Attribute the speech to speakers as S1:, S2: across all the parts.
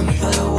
S1: empire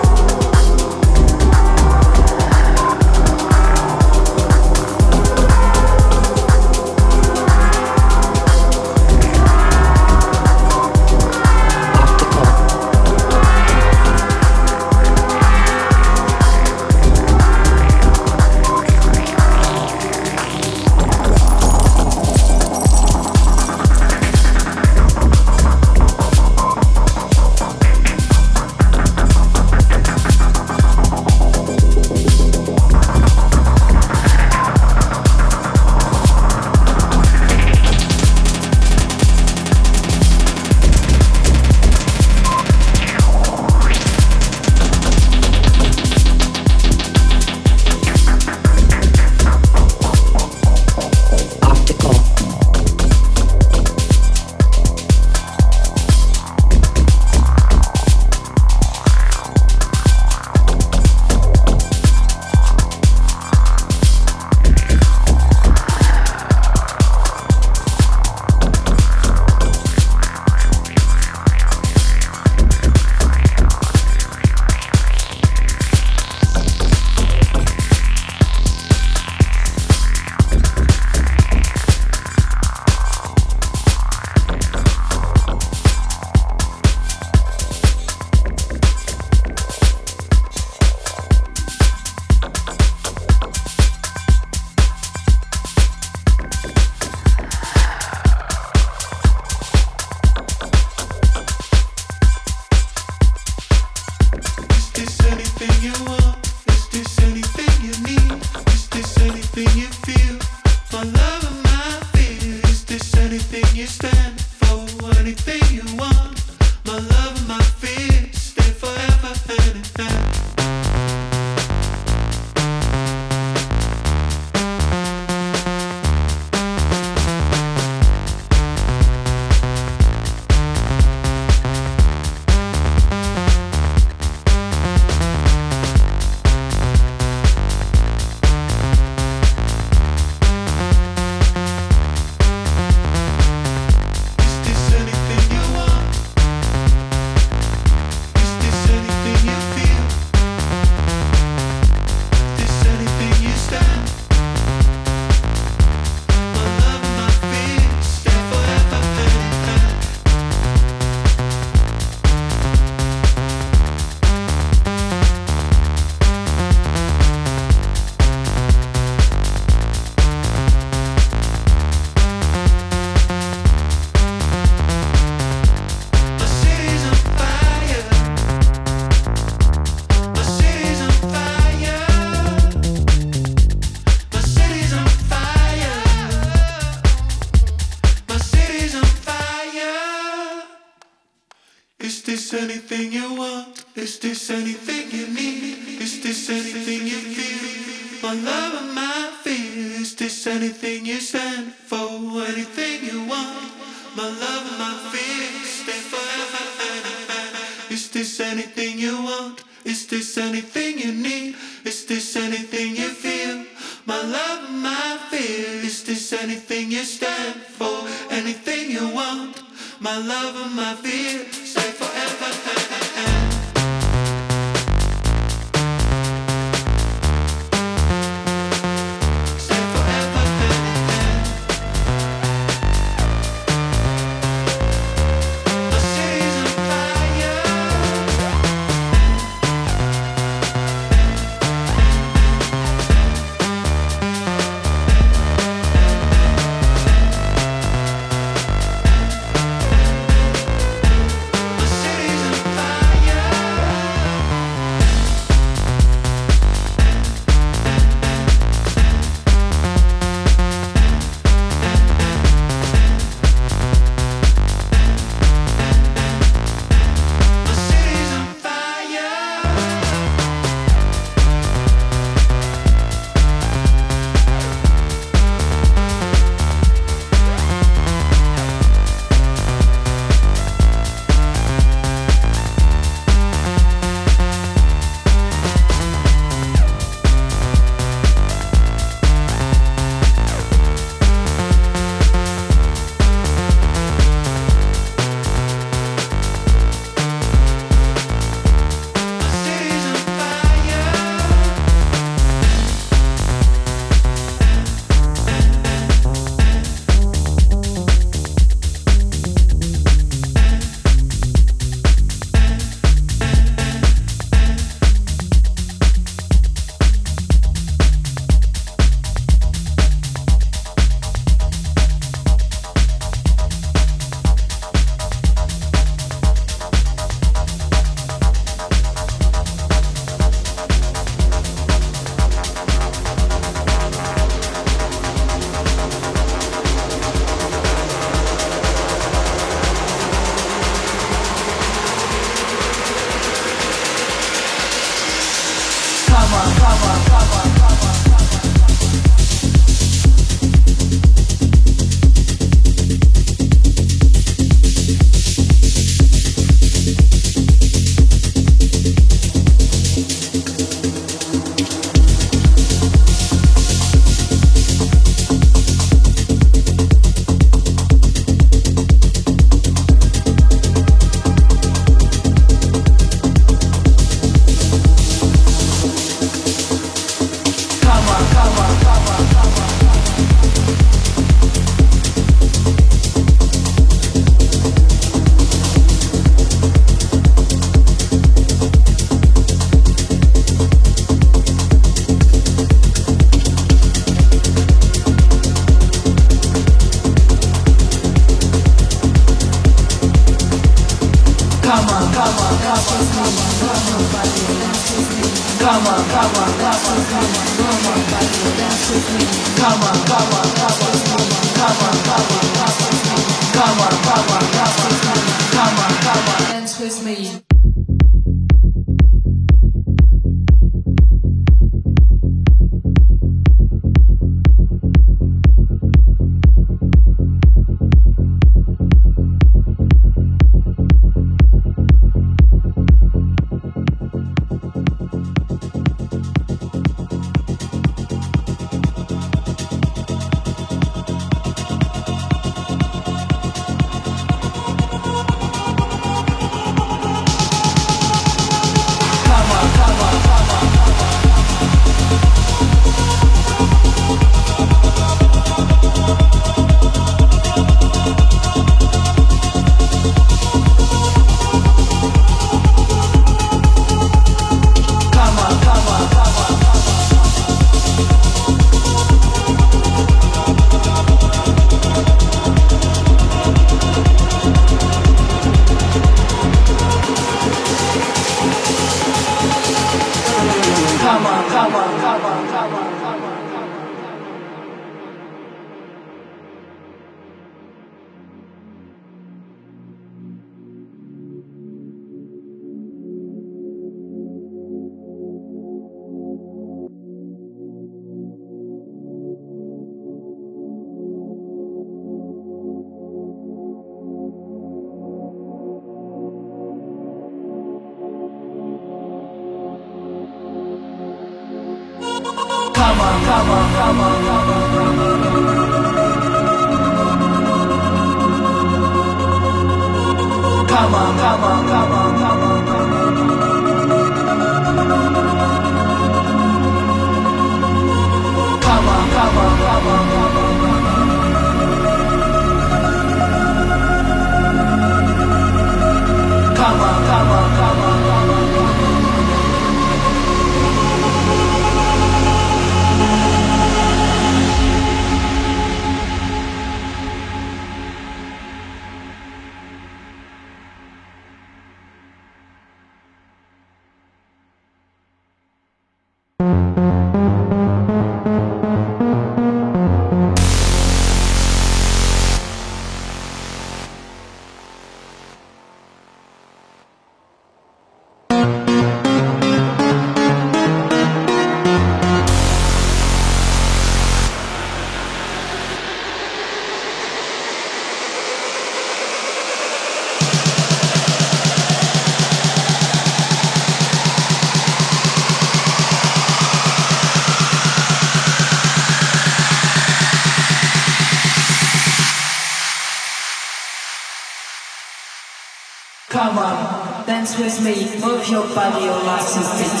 S1: with me, move your body, your legs and